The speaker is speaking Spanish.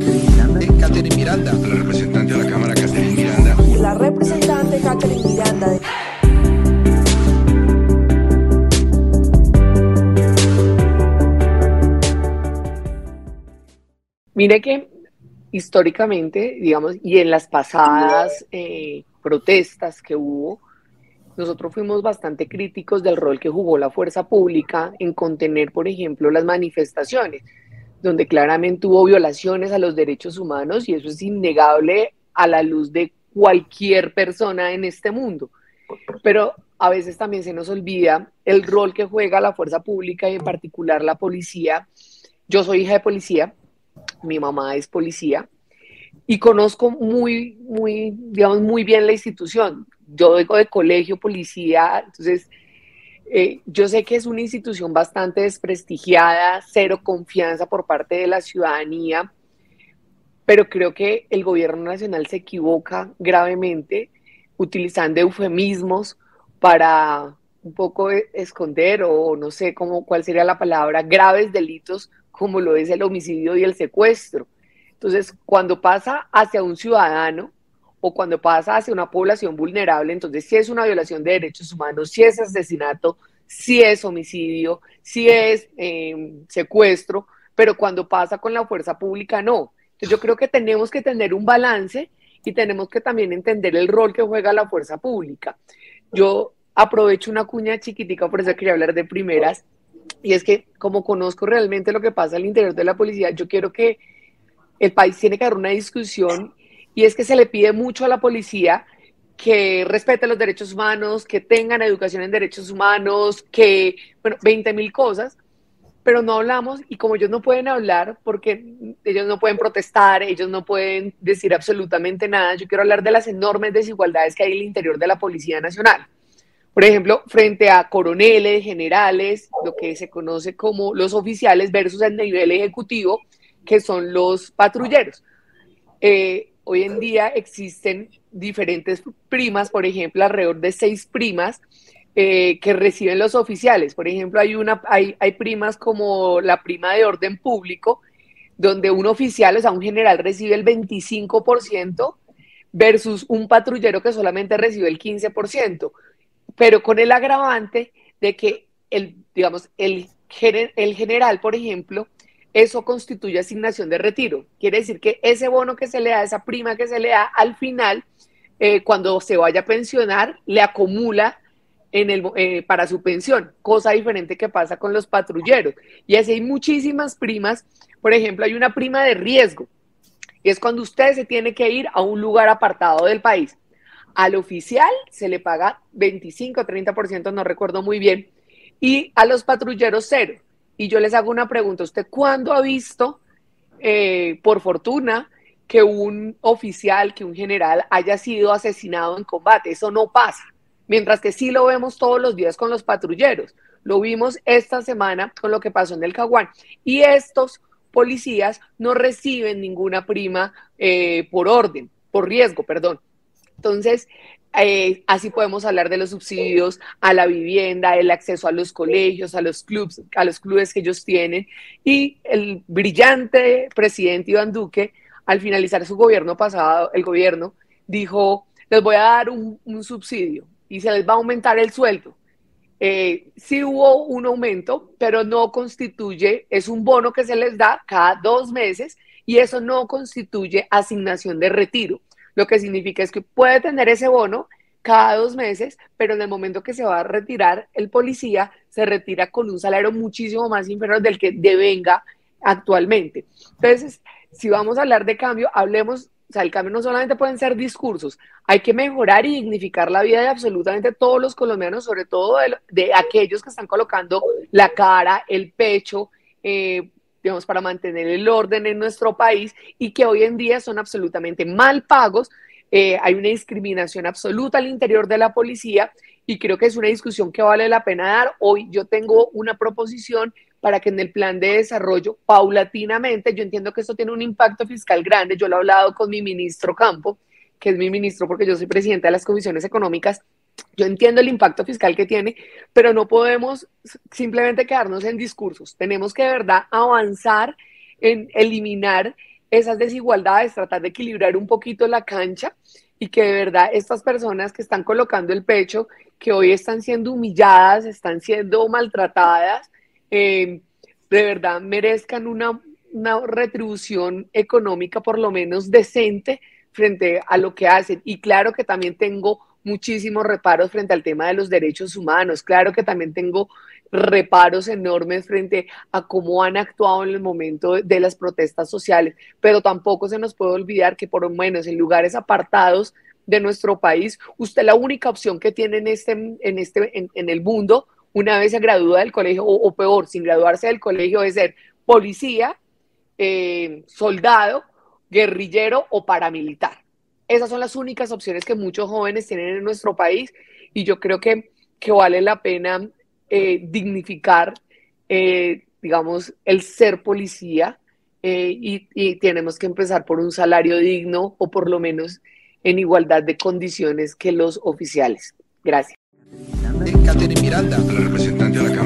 Catherine Miranda. Catherine Miranda. La representante de la Cámara, Catherine Miranda. La representante Catherine Miranda. Mire que históricamente, digamos, y en las pasadas eh, protestas que hubo, nosotros fuimos bastante críticos del rol que jugó la fuerza pública en contener, por ejemplo, las manifestaciones, donde claramente hubo violaciones a los derechos humanos y eso es innegable a la luz de cualquier persona en este mundo. Pero a veces también se nos olvida el rol que juega la fuerza pública y en particular la policía. Yo soy hija de policía, mi mamá es policía y conozco muy, muy, digamos, muy bien la institución. Yo vengo de colegio, policía, entonces eh, yo sé que es una institución bastante desprestigiada, cero confianza por parte de la ciudadanía, pero creo que el gobierno nacional se equivoca gravemente utilizando eufemismos para un poco e, esconder o no sé cómo, cuál sería la palabra, graves delitos como lo es el homicidio y el secuestro. Entonces, cuando pasa hacia un ciudadano o cuando pasa hacia una población vulnerable, entonces si es una violación de derechos humanos, si es asesinato, si es homicidio, si es eh, secuestro, pero cuando pasa con la fuerza pública, no. Entonces, yo creo que tenemos que tener un balance y tenemos que también entender el rol que juega la fuerza pública. Yo aprovecho una cuña chiquitica, por eso quería hablar de primeras, y es que como conozco realmente lo que pasa al interior de la policía, yo quiero que el país tiene que dar una discusión y es que se le pide mucho a la policía que respete los derechos humanos, que tengan educación en derechos humanos, que, bueno, 20 mil cosas, pero no hablamos y como ellos no pueden hablar porque ellos no pueden protestar, ellos no pueden decir absolutamente nada, yo quiero hablar de las enormes desigualdades que hay en el interior de la Policía Nacional. Por ejemplo, frente a coroneles, generales, lo que se conoce como los oficiales versus el nivel ejecutivo, que son los patrulleros. Eh, hoy en día existen diferentes primas, por ejemplo, alrededor de seis primas eh, que reciben los oficiales. Por ejemplo, hay, una, hay, hay primas como la prima de orden público, donde un oficial, o sea, un general recibe el 25% versus un patrullero que solamente recibe el 15% pero con el agravante de que el, digamos, el, el general, por ejemplo, eso constituye asignación de retiro. Quiere decir que ese bono que se le da, esa prima que se le da al final, eh, cuando se vaya a pensionar, le acumula en el, eh, para su pensión, cosa diferente que pasa con los patrulleros. Y así hay muchísimas primas. Por ejemplo, hay una prima de riesgo, y es cuando usted se tiene que ir a un lugar apartado del país. Al oficial se le paga 25 o 30%, no recuerdo muy bien, y a los patrulleros cero. Y yo les hago una pregunta, ¿usted cuándo ha visto, eh, por fortuna, que un oficial, que un general haya sido asesinado en combate? Eso no pasa, mientras que sí lo vemos todos los días con los patrulleros. Lo vimos esta semana con lo que pasó en el Caguán. Y estos policías no reciben ninguna prima eh, por orden, por riesgo, perdón. Entonces, eh, así podemos hablar de los subsidios a la vivienda, el acceso a los colegios, a los clubes, a los clubes que ellos tienen. Y el brillante presidente Iván Duque, al finalizar su gobierno pasado, el gobierno dijo, les voy a dar un, subsidio y se les va a aumentar el sueldo. Eh, sí hubo un aumento, pero no constituye, es un bono que se les da cada dos meses y eso no constituye asignación de retiro. Lo que significa es que puede tener ese bono cada dos meses, pero en el momento que se va a retirar el policía, se retira con un salario muchísimo más inferior del que devenga actualmente. Entonces, si vamos a hablar de cambio, hablemos, o sea, el cambio no solamente pueden ser discursos, hay que mejorar y dignificar la vida de absolutamente todos los colombianos, sobre todo de, aquellos que están colocando la cara, el pecho, eh, digamos, para mantener el orden en nuestro país y que hoy en día son absolutamente mal pagos. Eh, hay una discriminación absoluta al interior de la policía y creo que es una discusión que vale la pena dar. Hoy yo tengo una proposición para que en el plan de desarrollo, paulatinamente, yo entiendo que esto tiene un impacto fiscal grande, yo lo he hablado con mi ministro Campo, que es mi ministro porque yo soy presidenta de las comisiones económicas, yo entiendo el impacto fiscal que tiene, pero no podemos simplemente quedarnos en discursos. Tenemos que de verdad avanzar en eliminar esas desigualdades, tratar de equilibrar un poquito la cancha y que de verdad estas personas que están colocando el pecho, que hoy están siendo humilladas, están siendo maltratadas, eh, de verdad merezcan una, una retribución económica por lo menos decente frente a lo que hacen. Y claro que también tengo muchísimos reparos frente al tema de los derechos humanos. Claro que también tengo reparos enormes frente a cómo han actuado en el momento de las protestas sociales, pero tampoco se nos puede olvidar que por lo menos en lugares apartados de nuestro país, usted la única opción que tiene en, este, en, este, en, el mundo, una vez se gradúa del colegio, o, peor, sin graduarse del colegio, es ser policía, eh, soldado, guerrillero o paramilitar. Esas son las únicas opciones que muchos jóvenes tienen en nuestro país y yo creo que, que vale la pena eh, dignificar, eh, digamos, el ser policía eh, y, y, tenemos que empezar por un salario digno o por lo menos en igualdad de condiciones que los oficiales. Gracias. Miranda. Representante de la.